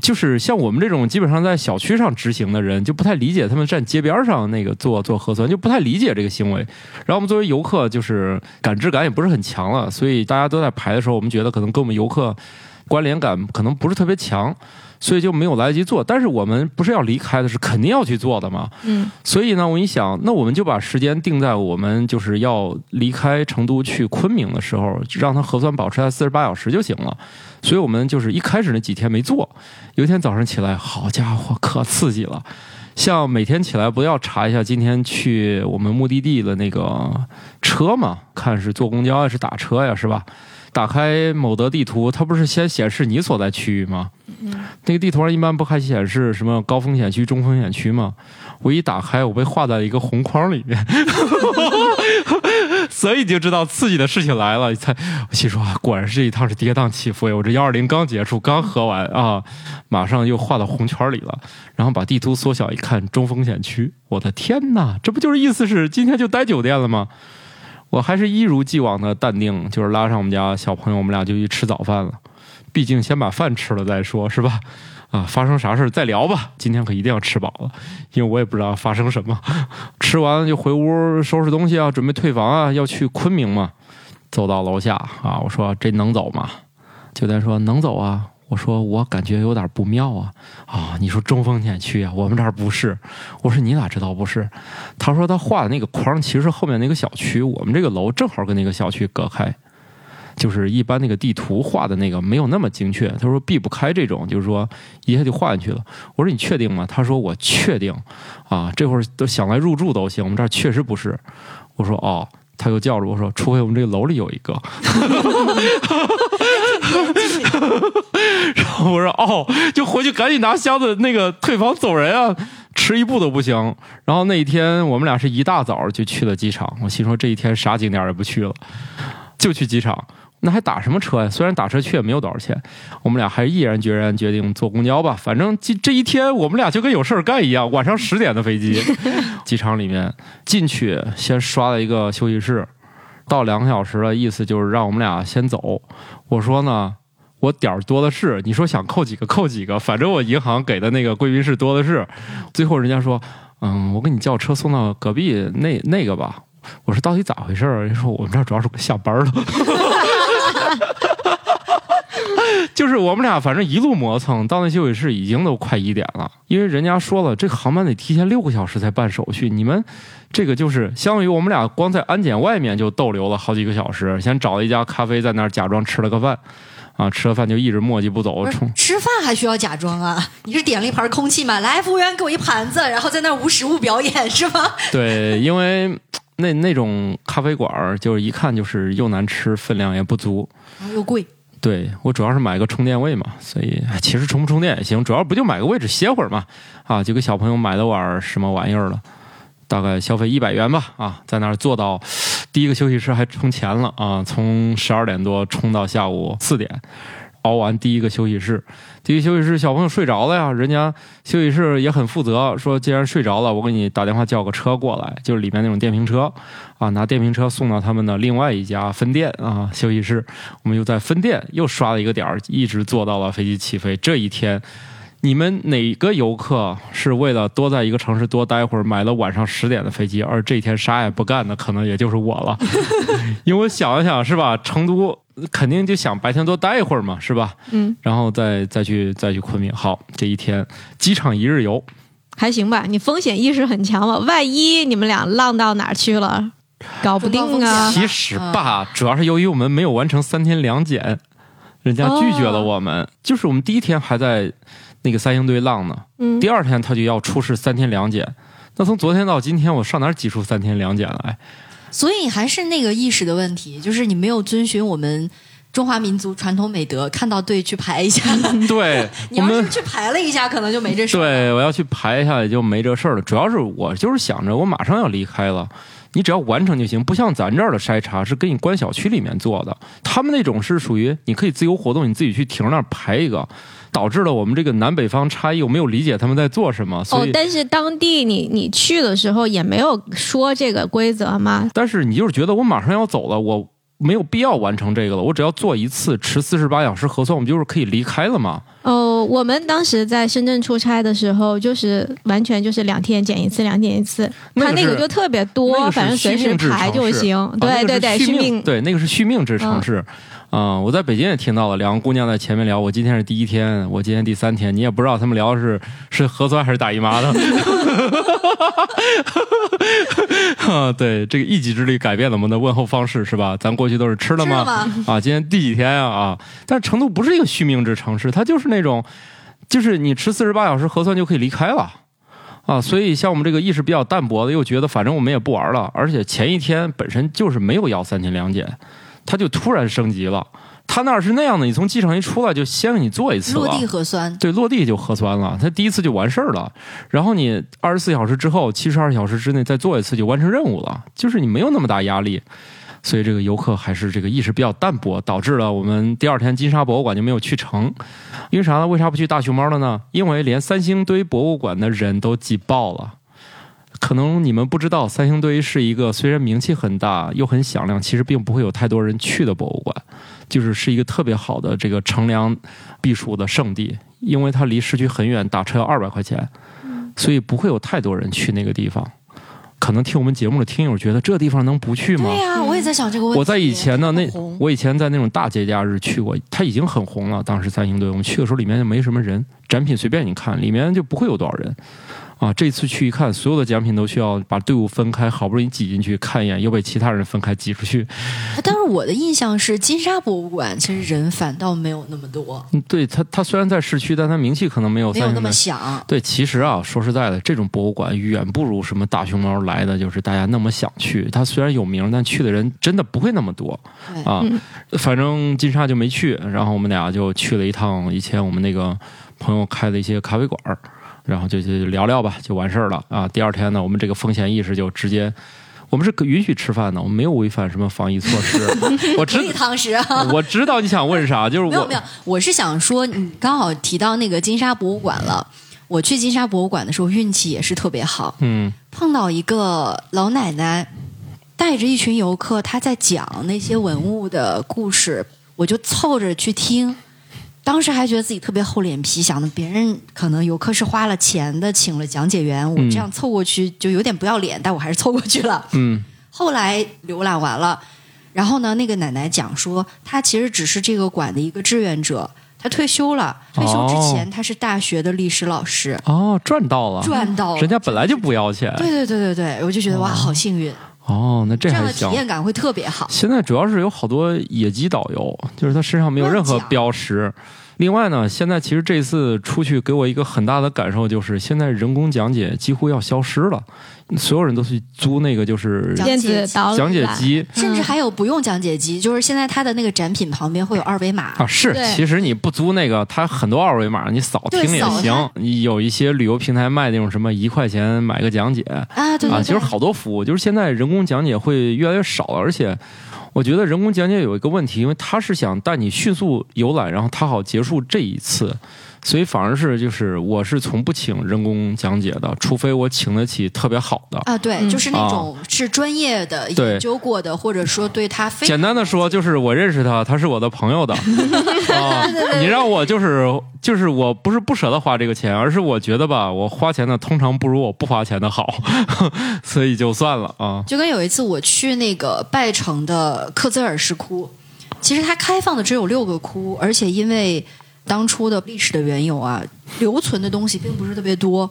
就是像我们这种基本上在小区上执行的人，就不太理解他们站街边上那个做做核酸，就不太理解这个行为。然后我们作为游客，就是感知感也不是很强了，所以大家都在排的时候，我们觉得可能跟我们游客关联感可能不是特别强，所以就没有来得及做。但是我们不是要离开的，是肯定要去做的嘛。嗯，所以呢，我一想，那我们就把时间定在我们就是要离开成都去昆明的时候，让它核酸保持在四十八小时就行了。所以我们就是一开始那几天没做，有一天早上起来，好家伙，可刺激了。像每天起来不要查一下今天去我们目的地的那个车嘛，看是坐公交还是打车呀，是吧？打开某德地图，它不是先显示你所在区域吗？那个地图上一般不还显示什么高风险区、中风险区吗？我一打开，我被画在了一个红框里面，所以就知道刺激的事情来了。才我心说，啊果然是这一趟是跌宕起伏呀！我这幺二零刚结束，刚喝完啊，马上又画到红圈里了。然后把地图缩小一看，中风险区，我的天哪！这不就是意思是今天就待酒店了吗？我还是一如既往的淡定，就是拉上我们家小朋友，我们俩就去吃早饭了。毕竟先把饭吃了再说，是吧？啊，发生啥事再聊吧。今天可一定要吃饱了，因为我也不知道发生什么。吃完就回屋收拾东西啊，准备退房啊，要去昆明嘛。走到楼下啊，我说这能走吗？酒店说能走啊。我说我感觉有点不妙啊啊！你说中风险区啊，我们这儿不是。我说你咋知道不是？他说他画的那个框其实是后面那个小区，我们这个楼正好跟那个小区隔开。就是一般那个地图画的那个没有那么精确，他说避不开这种，就是说一下就画进去了。我说你确定吗？他说我确定，啊，这会儿都想来入住都行，我们这儿确实不是。我说哦，他就叫着我说，除非我们这个楼里有一个。然后我说哦，就回去赶紧拿箱子那个退房走人啊，迟一步都不行。然后那一天我们俩是一大早就去了机场，我心说这一天啥景点也不去了，就去机场。那还打什么车呀？虽然打车去也没有多少钱，我们俩还毅然决然决定坐公交吧。反正这这一天我们俩就跟有事儿干一样。晚上十点的飞机，机场里面进去先刷了一个休息室，到两个小时了，意思就是让我们俩先走。我说呢，我点儿多的是，你说想扣几个扣几个，反正我银行给的那个贵宾室多的是。最后人家说，嗯，我给你叫车送到隔壁那那个吧。我说到底咋回事儿？人说我们这儿主要是下班了。就是我们俩反正一路磨蹭，到那休息室已经都快一点了，因为人家说了，这个航班得提前六个小时才办手续。你们这个就是相当于我们俩光在安检外面就逗留了好几个小时，先找了一家咖啡在那儿假装吃了个饭，啊，吃了饭就一直磨叽不走，冲 吃饭还需要假装啊？你是点了一盘空气吗？来，服务员给我一盘子，然后在那儿无实物表演是吗？对，因为那那种咖啡馆儿就是一看就是又难吃，分量也不足。然后又贵，对我主要是买个充电位嘛，所以哎其实充不充电也行，主要不就买个位置歇会儿嘛，啊，就给小朋友买了碗儿什么玩意儿了，大概消费一百元吧，啊，在那儿坐到第一个休息室还充钱了啊，从十二点多充到下午四点，熬完第一个休息室，第一个休息室小朋友睡着了呀，人家休息室也很负责，说既然睡着了，我给你打电话叫个车过来，就是里面那种电瓶车，啊，拿电瓶车送到他们的另外一家分店啊休息室，我们又在分店又刷了一个点儿，一直坐到了飞机起飞。这一天，你们哪个游客是为了多在一个城市多待会儿，买了晚上十点的飞机，而这一天啥也不干的，可能也就是我了。因为我想了想，是吧？成都肯定就想白天多待一会儿嘛，是吧？嗯，然后再再去再去昆明。好，这一天机场一日游，还行吧。你风险意识很强吧？万一你们俩浪到哪儿去了，搞不定啊。其实吧，主要是由于我们没有完成三天两检，人家拒绝了我们。就是我们第一天还在那个三星堆浪呢，嗯第二天他就要出示三天两检。那从昨天到今天，我上哪儿挤出三天两检来？所以还是那个意识的问题，就是你没有遵循我们中华民族传统美德，看到队去排一下。对，你们要是去排了一下，可能就没这事儿了。对我要去排一下也就没这事儿了。主要是我就是想着我马上要离开了。你只要完成就行，不像咱这儿的筛查是给你关小区里面做的，他们那种是属于你可以自由活动，你自己去亭那儿排一个，导致了我们这个南北方差异，我没有理解他们在做什么，哦但是当地你你去的时候也没有说这个规则吗？但是你就是觉得我马上要走了，我没有必要完成这个了，我只要做一次持四十八小时核酸，我们就是可以离开了嘛。哦，我们当时在深圳出差的时候，就是完全就是两天检一次，两天一次，那个他那个就特别多，那个反正随时排就行。对对对，续命，命。对，那个是续命制城市。啊、我在北京也听到了，两个姑娘在前面聊，我今天是第一天，我今天第三天，你也不知道他们聊的是 是核酸还是大姨妈的。啊，对，这个一己之力改变了我们的问候方式，是吧？咱过去都是吃了吗？吃了吗啊，今天第几天啊？啊，但是成都不是一个续命制城市，它就是那种，就是你吃四十八小时核酸就可以离开了。啊，所以像我们这个意识比较淡薄的，又觉得反正我们也不玩了，而且前一天本身就是没有要三天两检，他就突然升级了。他那儿是那样的，你从机场一出来就先给你做一次了落地核酸，对，落地就核酸了，他第一次就完事儿了。然后你二十四小时之后，七十二小时之内再做一次就完成任务了，就是你没有那么大压力。所以这个游客还是这个意识比较淡薄，导致了我们第二天金沙博物馆就没有去成。因为啥呢？为啥不去大熊猫了呢？因为连三星堆博物馆的人都挤爆了。可能你们不知道，三星堆是一个虽然名气很大又很响亮，其实并不会有太多人去的博物馆，就是是一个特别好的这个乘凉避暑的圣地，因为它离市区很远，打车要二百块钱，所以不会有太多人去那个地方。可能听我们节目的听友觉得这地方能不去吗？对呀、我也在想这个问题。我在以前呢那，我以前在那种大节假日去过，它已经很红了。当时三星堆，我们去的时候里面就没什么人，展品随便你看，里面就不会有多少人。啊，这次去一看，所有的奖品都需要把队伍分开，好不容易挤进去看一眼，又被其他人分开挤出去。但是我的印象是金沙博物馆其实人反倒没有那么多，嗯对它，它虽然在市区，但它名气可能没有没有那么。响。对，其实啊，说实在的，这种博物馆远不如什么大熊猫来的，就是大家那么想去。它虽然有名，但去的人真的不会那么多对，啊。反正金沙就没去，然后我们俩就去了一趟以前我们那个朋友开的一些咖啡馆儿然后就就聊聊吧，就完事儿了啊。第二天呢，我们这个风险意识就直接。我们是可允许吃饭的，我们没有违反什么防疫措施。我知可以堂食啊。我知道你想问啥，就是我没有没有，我是想说，你刚好提到那个金沙博物馆了。我去金沙博物馆的时候，运气也是特别好，嗯碰到一个老奶奶，带着一群游客，她在讲那些文物的故事，我就凑着去听。当时还觉得自己特别厚脸皮，想的别人可能游客是花了钱的，请了讲解员，我这样凑过去就有点不要脸，但我还是凑过去了。嗯后来浏览完了，然后呢，那个奶奶讲说，她其实只是这个馆的一个志愿者，她退休了。退休之前，她是大学的历史老师，哦，赚到了，赚到了。人家本来就不要钱。对对对对对，我就觉得哇，好幸运，哦，那这还行。体验感会特别好。现在主要是有好多野鸡导游，就是他身上没有任何标识。另外呢，现在其实这次出去给我一个很大的感受，就是现在人工讲解几乎要消失了，所有人都去租那个就是讲电子导讲解机。甚至还有不用讲解机，就是现在它的那个展品旁边会有二维码，啊。是，其实你不租那个，它很多二维码，你扫听也行。你有一些旅游平台卖那种什么一块钱买个讲解，啊，对对对，啊，其实好多服务，就是现在人工讲解会越来越少了，而且我觉得人工讲解有一个问题，因为他是想带你迅速游览，然后他好结束这一次，所以反而是就是我是从不请人工讲解的，除非我请得起特别好的。啊，对，嗯就是那种是专业的对研究过的，或者说对他非简单的说，就是我认识他，他是我的朋友的 啊。你让我就是就是我不是不舍得花这个钱，而是我觉得吧，我花钱的通常不如我不花钱的好，所以就算了啊。就跟有一次我去那个拜城的克孜尔石窟，其实它开放的只有六个窟，而且因为当初的历史的缘由啊，留存的东西并不是特别多。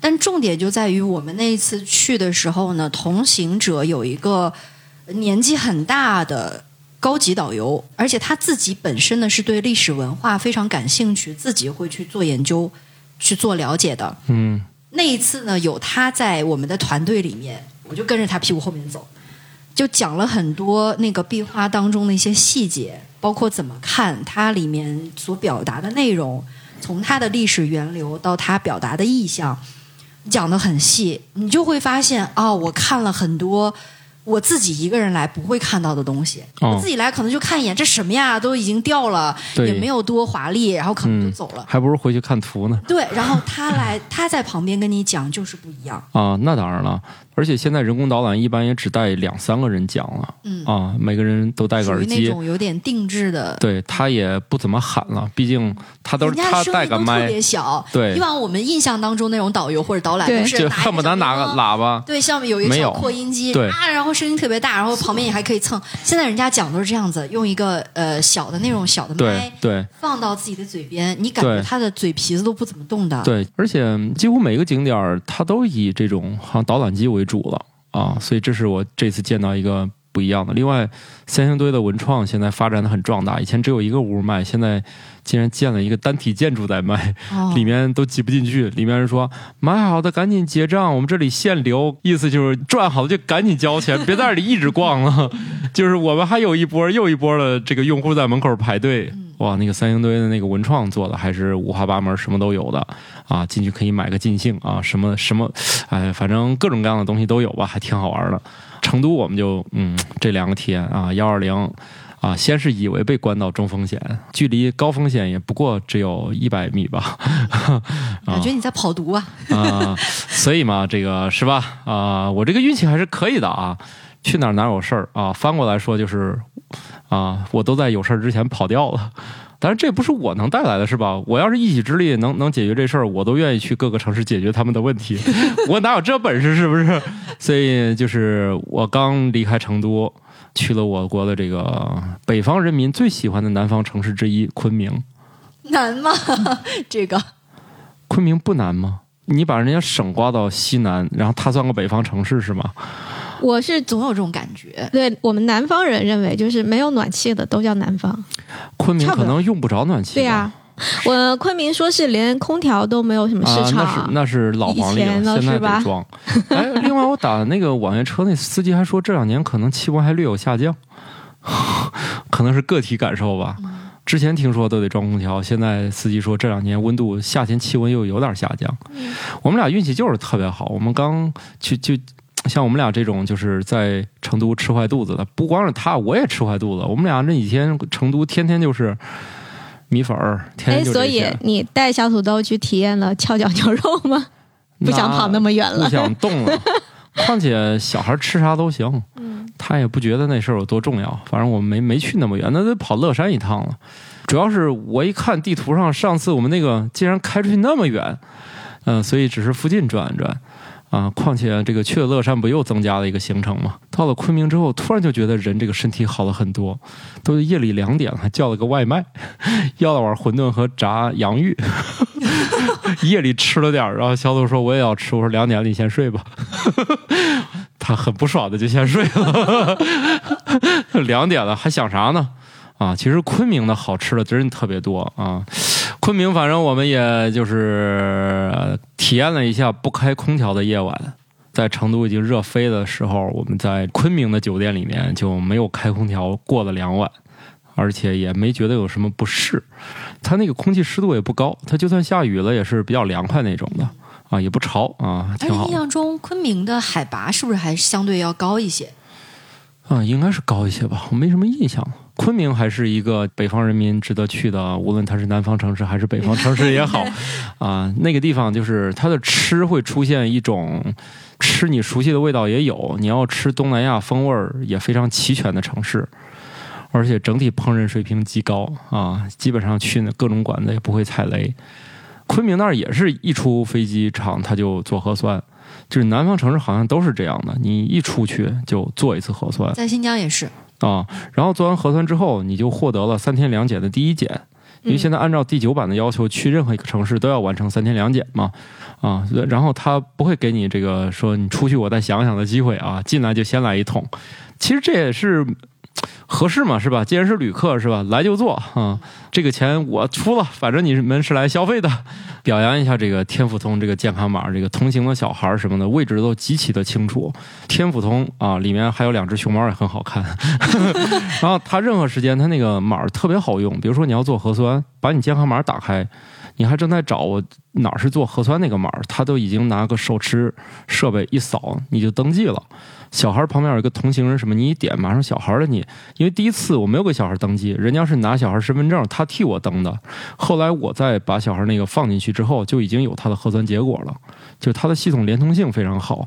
但重点就在于我们那一次去的时候呢，同行者有一个年纪很大的高级导游，而且他自己本身呢是对历史文化非常感兴趣，自己会去做研究、去做了解的。嗯那一次呢，有他在我们的团队里面，我就跟着他屁股后面走，就讲了很多那个壁画当中的一些细节。包括怎么看它里面所表达的内容，从它的历史源流到它表达的意象，讲的很细，你就会发现哦，我看了很多。我自己一个人来不会看到的东西，哦我自己来可能就看一眼，这什么呀，都已经掉了，也没有多华丽，然后可能就嗯走了。还不如回去看图呢。对，然后他来，他在旁边跟你讲就是不一样。啊，那当然了，而且现在人工导览一般也只带两三个人讲了，嗯。啊，每个人都戴个耳机。那种有点定制的，对他也不怎么喊了，毕竟他都是他带个麦，特别小。对。以往我们印象当中那种导游或者导览对都是恨不得拿个喇叭，对，上面有一个扩音机，对。啊，然后声音特别大，然后旁边也还可以蹭。现在人家讲都是这样子，用一个呃小的那种小的麦对放到自己的嘴边，你感觉他的嘴皮子都不怎么动的。对，而且几乎每个景点儿它都以这种好像导览机为主了啊，所以这是我这次见到一个不一样的。另外，三星堆的文创现在发展的很壮大，以前只有一个屋卖，现在竟然建了一个单体建筑在卖，哦里面都挤不进去。里面人说买好的赶紧结账，我们这里限流，意思就是赚好的就赶紧交钱，别在这里一直逛了。就是我们还有一波又一波的这个用户在门口排队。哇，那个三星堆的那个文创做的还是五花八门，什么都有的啊！进去可以买个尽兴啊，什么什么，哎，反正各种各样的东西都有吧，还挺好玩的。成都我们就嗯这两个体验啊，幺二零啊，先是以为被关到中风险，距离高风险也不过只有一百米吧，感觉你在跑毒啊！啊，所以嘛，这个是吧？啊，我这个运气还是可以的啊，去哪儿哪儿有事儿啊。翻过来说就是啊，我都在有事儿之前跑掉了。但是这不是我能带来的，是吧？我要是一己之力能能解决这事儿，我都愿意去各个城市解决他们的问题。我哪有这本事，是不是？所以就是我刚离开成都，去了我国的这个北方人民最喜欢的南方城市之一昆明。难吗？这个昆明不难吗？你把人家省刮到西南，然后它算个北方城市是吗？我是总有这种感觉。对我们南方人认为，就是没有暖气的都叫南方。昆明可能用不着暖气。对呀、我昆明说是连空调都没有什么市啊，场，那是那是老黄历了现在是吧得装。哎，另外我打那个网约车，那司机还说这两年可能气温还略有下降，可能是个体感受吧。嗯之前听说都得装空调，现在司机说这两年温度夏天气温又有点下降。嗯我们俩运气就是特别好，我们刚去就。像我们俩这种就是在成都吃坏肚子的，不光是他，我也吃坏肚子。我们俩那几天成都天天就是米粉儿，天哎，天就所以。你带小土豆去体验了翘脚牛肉吗？不想跑那么远了不想动了。况且小孩吃啥都行，嗯他也不觉得那事儿有多重要。反正我们没没去那么远，那得跑乐山一趟了。主要是我一看地图上，上次我们那个竟然开出去那么远，嗯、所以只是附近转一转。啊，况且这个去了乐山不又增加了一个行程吗？到了昆明之后，突然就觉得人这个身体好了很多。都夜里两点了，叫了个外卖，要了碗馄饨和炸洋芋。夜里吃了点，然后小豆说我也要吃，我说两点了你先睡吧。他很不爽的就先睡了。两点了还想啥呢？啊，其实昆明的好吃的真是特别多啊。昆明反正我们也就是、呃体验了一下不开空调的夜晚。在成都已经热飞的时候，我们在昆明的酒店里面就没有开空调过了两晚，而且也没觉得有什么不适。它那个空气湿度也不高，它就算下雨了也是比较凉快那种的啊，也不潮啊，挺好而且印。象中昆明的海拔是不是还相对要高一些？啊，应该是高一些吧，我没什么印象。昆明还是一个北方人民值得去的，无论它是南方城市还是北方城市也好，啊，那个地方就是它的吃会出现一种吃你熟悉的味道也有，你要吃东南亚风味儿也非常齐全的城市，而且整体烹饪水平极高啊，基本上去那各种馆子也不会踩雷。昆明那儿也是一出飞机场他就做核酸，就是南方城市好像都是这样的，你一出去就做一次核酸。在新疆也是，啊，然后做完核酸之后，你就获得了三天两检的第一检，因为现在按照第九版的要求，去任何一个城市都要完成三天两检嘛，啊，然后他不会给你这个说你出去我再想想的机会啊，进来就先来一桶。其实这也是合适嘛，是吧？既然是旅客，是吧？来就坐啊，这个钱我出了，反正你们是来消费的，表扬一下这个天府通这个健康码，这个同行的小孩什么的位置都极其的清楚。天府通啊，里面还有两只熊猫也很好看。然后它任何时间它那个码特别好用，比如说你要做核酸，把你健康码打开。你还正在找我哪是做核酸那个码，他都已经拿个手持设备一扫，你就登记了。小孩旁边有一个同行人什么，你一点马上小孩的你，因为第一次我没有给小孩登记，人家是拿小孩身份证，他替我登的。后来我再把小孩那个放进去之后，就已经有他的核酸结果了，就他的系统连通性非常好。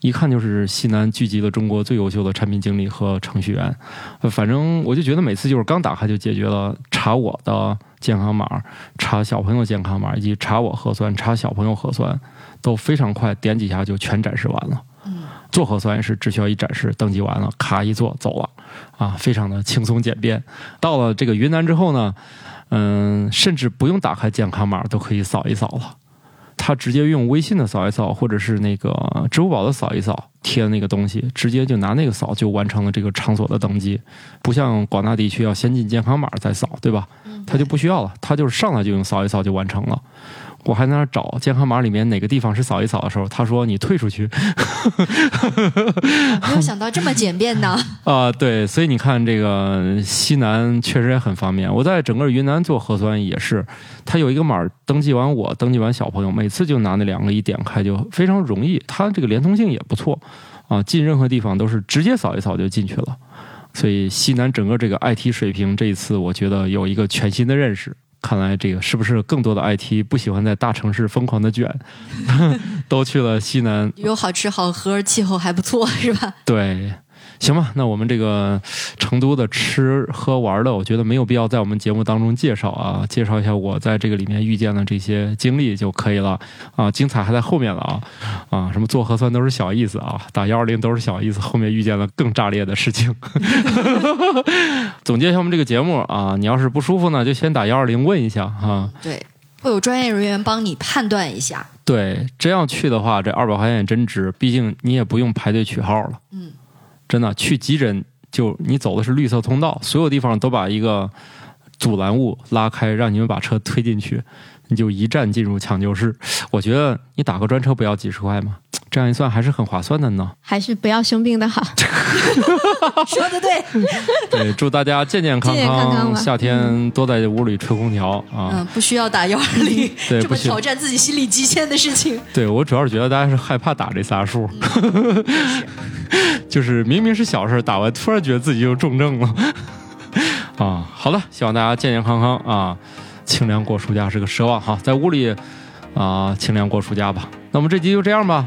一看就是西南聚集了中国最优秀的产品经理和程序员，反正我就觉得每次就是刚打开就解决了查我的健康码、查小朋友健康码以及查我核酸、查小朋友核酸都非常快，点几下就全展示完了。做核酸也是只需要一展示，登记完了，卡一做走了，啊，非常的轻松简便。到了这个云南之后呢，嗯，甚至不用打开健康码都可以扫一扫了。他直接用微信的扫一扫，或者是那个支付宝的扫一扫，贴的那个东西，直接就拿那个扫就完成了这个场所的登记，不像广大地区要先进健康码再扫，对吧？他就不需要了，他就是上来就用扫一扫就完成了。我还在那找健康码里面哪个地方是扫一扫的时候，他说你退出去。没有想到这么简便呢。啊，对，所以你看这个西南确实也很方便。我在整个云南做核酸也是，他有一个码登记完我，登记完小朋友，每次就拿那两个一点开就非常容易。它这个连通性也不错啊，进任何地方都是直接扫一扫就进去了。所以西南整个这个 IT 水平这一次我觉得有一个全新的认识。看来这个是不是更多的 IT 不喜欢在大城市疯狂的卷，都去了西南？有好吃好喝，气候还不错，是吧？对。行吧，那我们这个成都的吃喝玩的，我觉得没有必要在我们节目当中介绍啊，介绍一下我在这个里面遇见的这些经历就可以了啊，精彩还在后面了啊啊，什么做核酸都是小意思啊，打幺二零都是小意思，后面遇见了更炸裂的事情。总结一下我们这个节目啊，你要是不舒服呢，就先打幺二零问一下哈。对，会有专业人员帮你判断一下。对，真要去的话，这二百块钱也真值，毕竟你也不用排队取号了。嗯。真的去急诊，就你走的是绿色通道，所有地方都把一个阻拦物拉开，让你们把车推进去，你就一站进入抢救室。我觉得你打个专车不要几十块吗？这样一算还是很划算的呢。还是不要生病的好。说的对。对，祝大家健健康康，夏天多在屋里吹空调啊。嗯，不需要打幺二零，这么挑战自己心理极限的事情。对我主要是觉得大家是害怕打这仨数，就是明明是小事，打完突然觉得自己又重症了。啊，好了，希望大家健健康康啊，清凉过暑假是个奢望哈，在屋里啊清凉过暑假吧。那我们这集就这样吧，